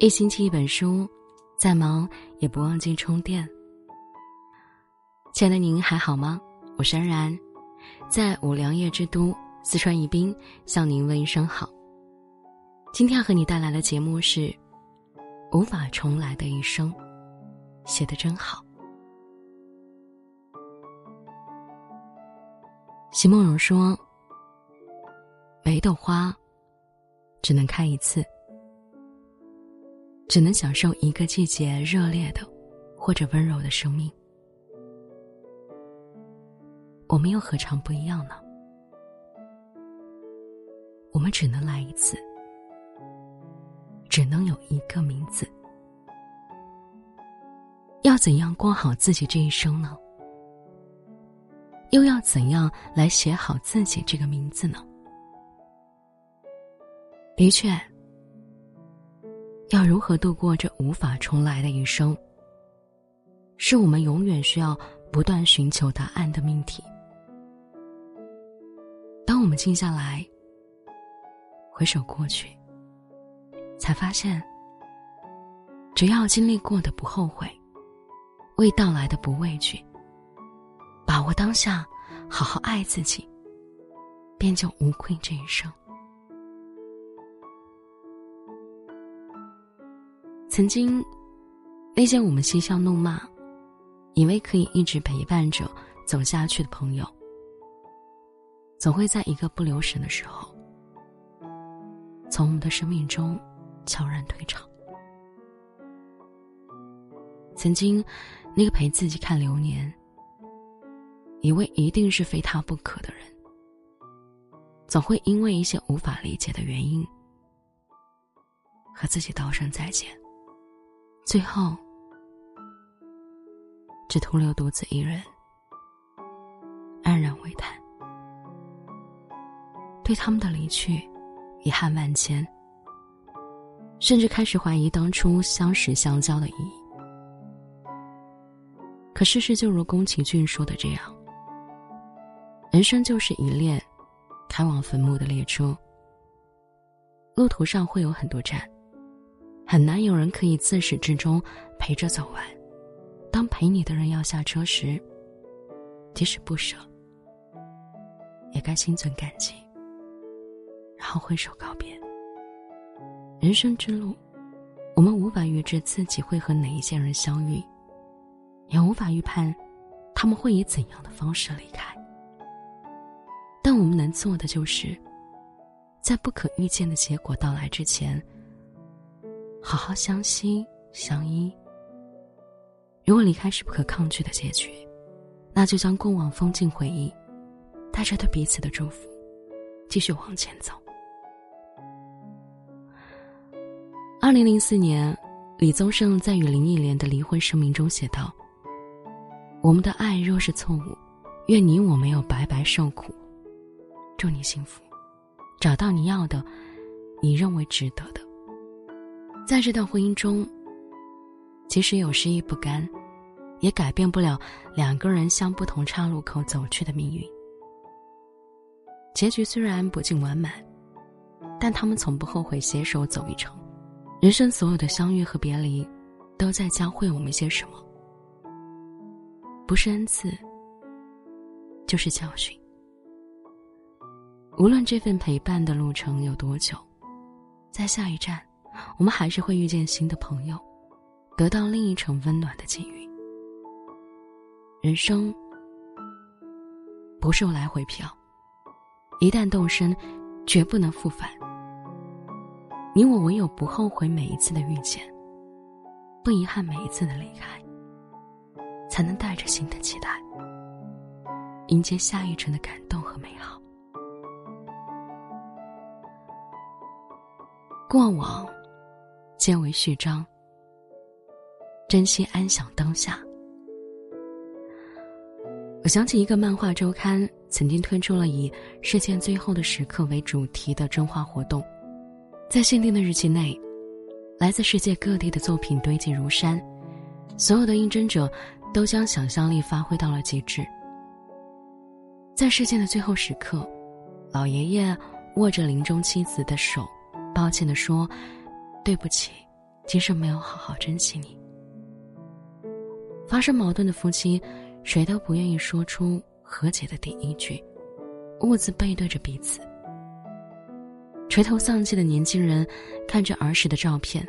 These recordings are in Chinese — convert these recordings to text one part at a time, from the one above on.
一星期一本书，再忙也不忘记充电。亲爱的您还好吗？我是安然，在五粮液之都四川宜宾向您问一声好。今天要和你带来的节目是《无法重来的一生》，写的真好。席梦荣说：“没的花，只能开一次。”只能享受一个季节热烈的，或者温柔的生命。我们又何尝不一样呢？我们只能来一次，只能有一个名字。要怎样过好自己这一生呢？又要怎样来写好自己这个名字呢？的确。要如何度过这无法重来的一生，是我们永远需要不断寻求答案的命题。当我们静下来，回首过去，才发现，只要经历过的不后悔，未到来的不畏惧，把握当下，好好爱自己，便就无愧这一生。曾经，那些我们嬉笑怒骂，以为可以一直陪伴着走下去的朋友，总会在一个不留神的时候，从我们的生命中悄然退场。曾经，那个陪自己看流年，以为一定是非他不可的人，总会因为一些无法理解的原因，和自己道声再见。最后，只徒留独自一人，安然未叹。对他们的离去，遗憾万千，甚至开始怀疑当初相识相交的意义。可事实就如宫崎骏说的这样：人生就是一列开往坟墓的列车，路途上会有很多站。很难有人可以自始至终陪着走完。当陪你的人要下车时，即使不舍，也该心存感激，然后挥手告别。人生之路，我们无法预知自己会和哪一些人相遇，也无法预判他们会以怎样的方式离开。但我们能做的就是，在不可预见的结果到来之前。好好相惜相依。如果离开是不可抗拒的结局，那就将过往封进回忆，带着对彼此的祝福，继续往前走。二零零四年，李宗盛在与林忆莲的离婚声明中写道：“我们的爱若是错误，愿你我没有白白受苦。祝你幸福，找到你要的，你认为值得的。”在这段婚姻中，即使有失意不甘，也改变不了两个人向不同岔路口走去的命运。结局虽然不尽完满，但他们从不后悔携手走一程。人生所有的相遇和别离，都在教会我们些什么？不是恩赐，就是教训。无论这份陪伴的路程有多久，在下一站。我们还是会遇见新的朋友，得到另一程温暖的际遇。人生不是来回票，一旦动身，绝不能复返。你我唯有不后悔每一次的遇见，不遗憾每一次的离开，才能带着新的期待，迎接下一程的感动和美好。过往。皆为序章。珍惜安享当下。我想起一个漫画周刊曾经推出了以“事件最后的时刻”为主题的真画活动，在限定的日期内，来自世界各地的作品堆积如山，所有的应征者都将想象力发挥到了极致。在事件的最后时刻，老爷爷握着临终妻子的手，抱歉地说。对不起，今生没有好好珍惜你。发生矛盾的夫妻，谁都不愿意说出和解的第一句，兀自背对着彼此。垂头丧气的年轻人看着儿时的照片，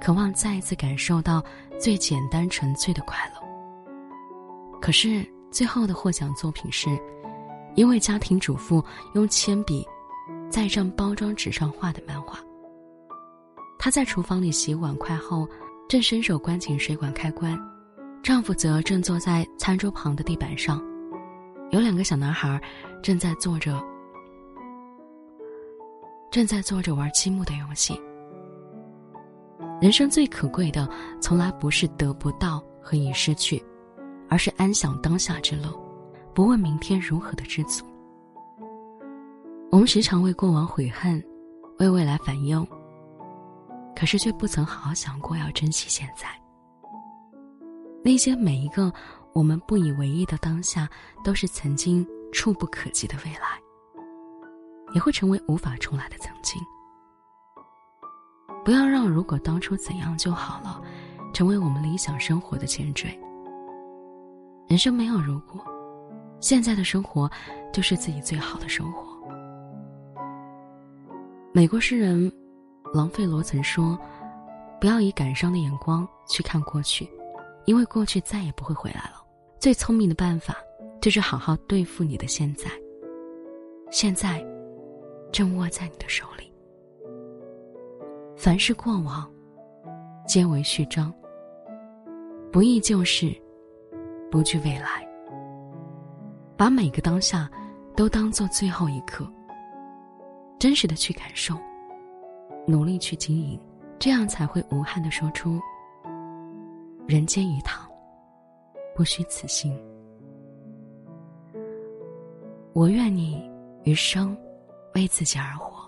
渴望再一次感受到最简单纯粹的快乐。可是最后的获奖作品是，一位家庭主妇用铅笔在一张包装纸上画的漫画。她在厨房里洗碗筷后，正伸手关紧水管开关，丈夫则正坐在餐桌旁的地板上，有两个小男孩正在坐着。正在做着玩积木的游戏。人生最可贵的，从来不是得不到和已失去，而是安享当下之乐，不问明天如何的知足。我们时常为过往悔恨，为未来烦忧，可是却不曾好好想过要珍惜现在。那些每一个我们不以为意的当下，都是曾经触不可及的未来。也会成为无法重来的曾经。不要让“如果当初怎样就好了”成为我们理想生活的前缀。人生没有如果，现在的生活就是自己最好的生活。美国诗人朗费罗曾说：“不要以感伤的眼光去看过去，因为过去再也不会回来了。最聪明的办法就是好好对付你的现在。现在。”正握在你的手里。凡是过往，皆为序章。不忆旧事，不惧未来。把每个当下都当做最后一刻，真实的去感受，努力去经营，这样才会无憾的说出：“人间一趟，不虚此行。”我愿你余生。为自己而活。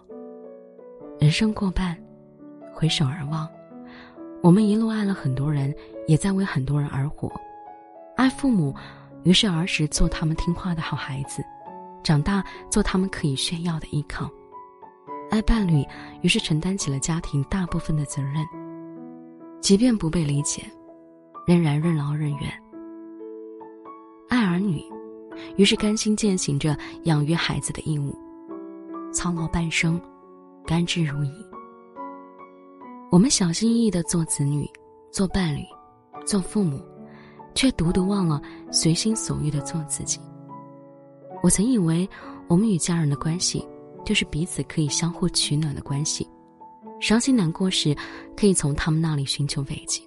人生过半，回首而望，我们一路爱了很多人，也在为很多人而活。爱父母，于是儿时做他们听话的好孩子，长大做他们可以炫耀的依靠。爱伴侣，于是承担起了家庭大部分的责任，即便不被理解，仍然任劳任怨。爱儿女，于是甘心践行着养育孩子的义务。操劳半生，甘之如饴。我们小心翼翼的做子女，做伴侣，做父母，却独独忘了随心所欲的做自己。我曾以为，我们与家人的关系，就是彼此可以相互取暖的关系，伤心难过时，可以从他们那里寻求慰藉。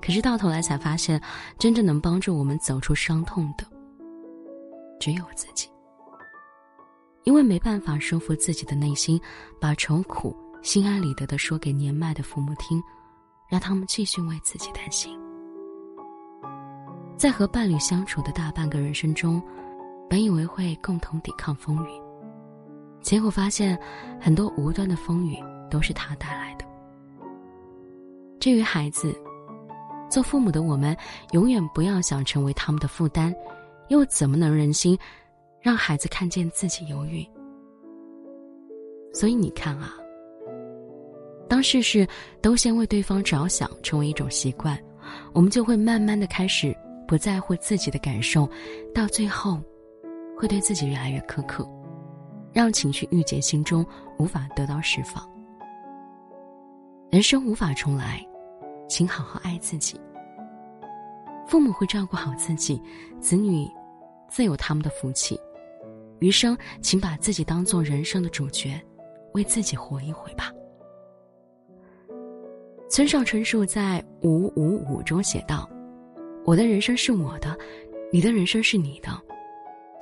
可是到头来才发现，真正能帮助我们走出伤痛的，只有自己。因为没办法说服自己的内心，把愁苦心安理得的说给年迈的父母听，让他们继续为自己担心。在和伴侣相处的大半个人生中，本以为会共同抵抗风雨，结果发现很多无端的风雨都是他带来的。至于孩子，做父母的我们永远不要想成为他们的负担，又怎么能忍心？让孩子看见自己犹豫，所以你看啊，当事事都先为对方着想成为一种习惯，我们就会慢慢的开始不在乎自己的感受，到最后，会对自己越来越苛刻，让情绪郁结心中，无法得到释放。人生无法重来，请好好爱自己。父母会照顾好自己，子女自有他们的福气。余生，请把自己当做人生的主角，为自己活一回吧。村上春树在《五五五》中写道：“我的人生是我的，你的人生是你的。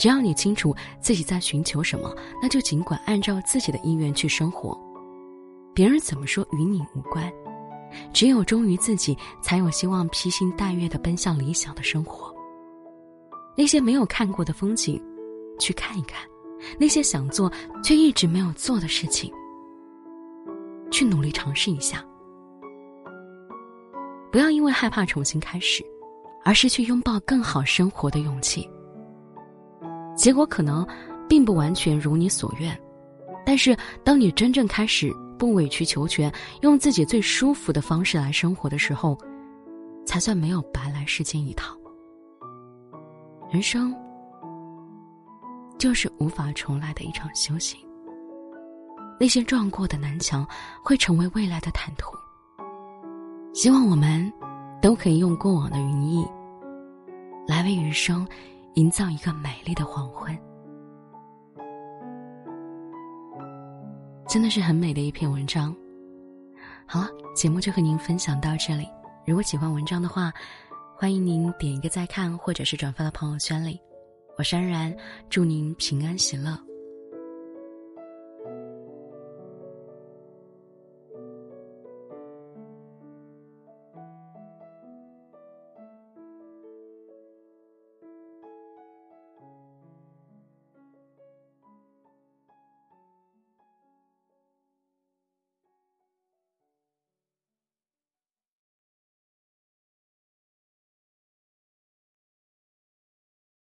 只要你清楚自己在寻求什么，那就尽管按照自己的意愿去生活。别人怎么说与你无关。只有忠于自己，才有希望披星戴月的奔向理想的生活。那些没有看过的风景。”去看一看，那些想做却一直没有做的事情，去努力尝试一下。不要因为害怕重新开始，而是去拥抱更好生活的勇气。结果可能并不完全如你所愿，但是当你真正开始不委曲求全，用自己最舒服的方式来生活的时候，才算没有白来世间一趟。人生就是无法重来的一场修行。那些撞过的南墙，会成为未来的坦途。希望我们都可以用过往的云翳，来为余生营造一个美丽的黄昏。真的是很美的一篇文章。好了，节目就和您分享到这里。如果喜欢文章的话，欢迎您点一个再看，或者是转发到朋友圈里。我是安然，祝您平安喜乐。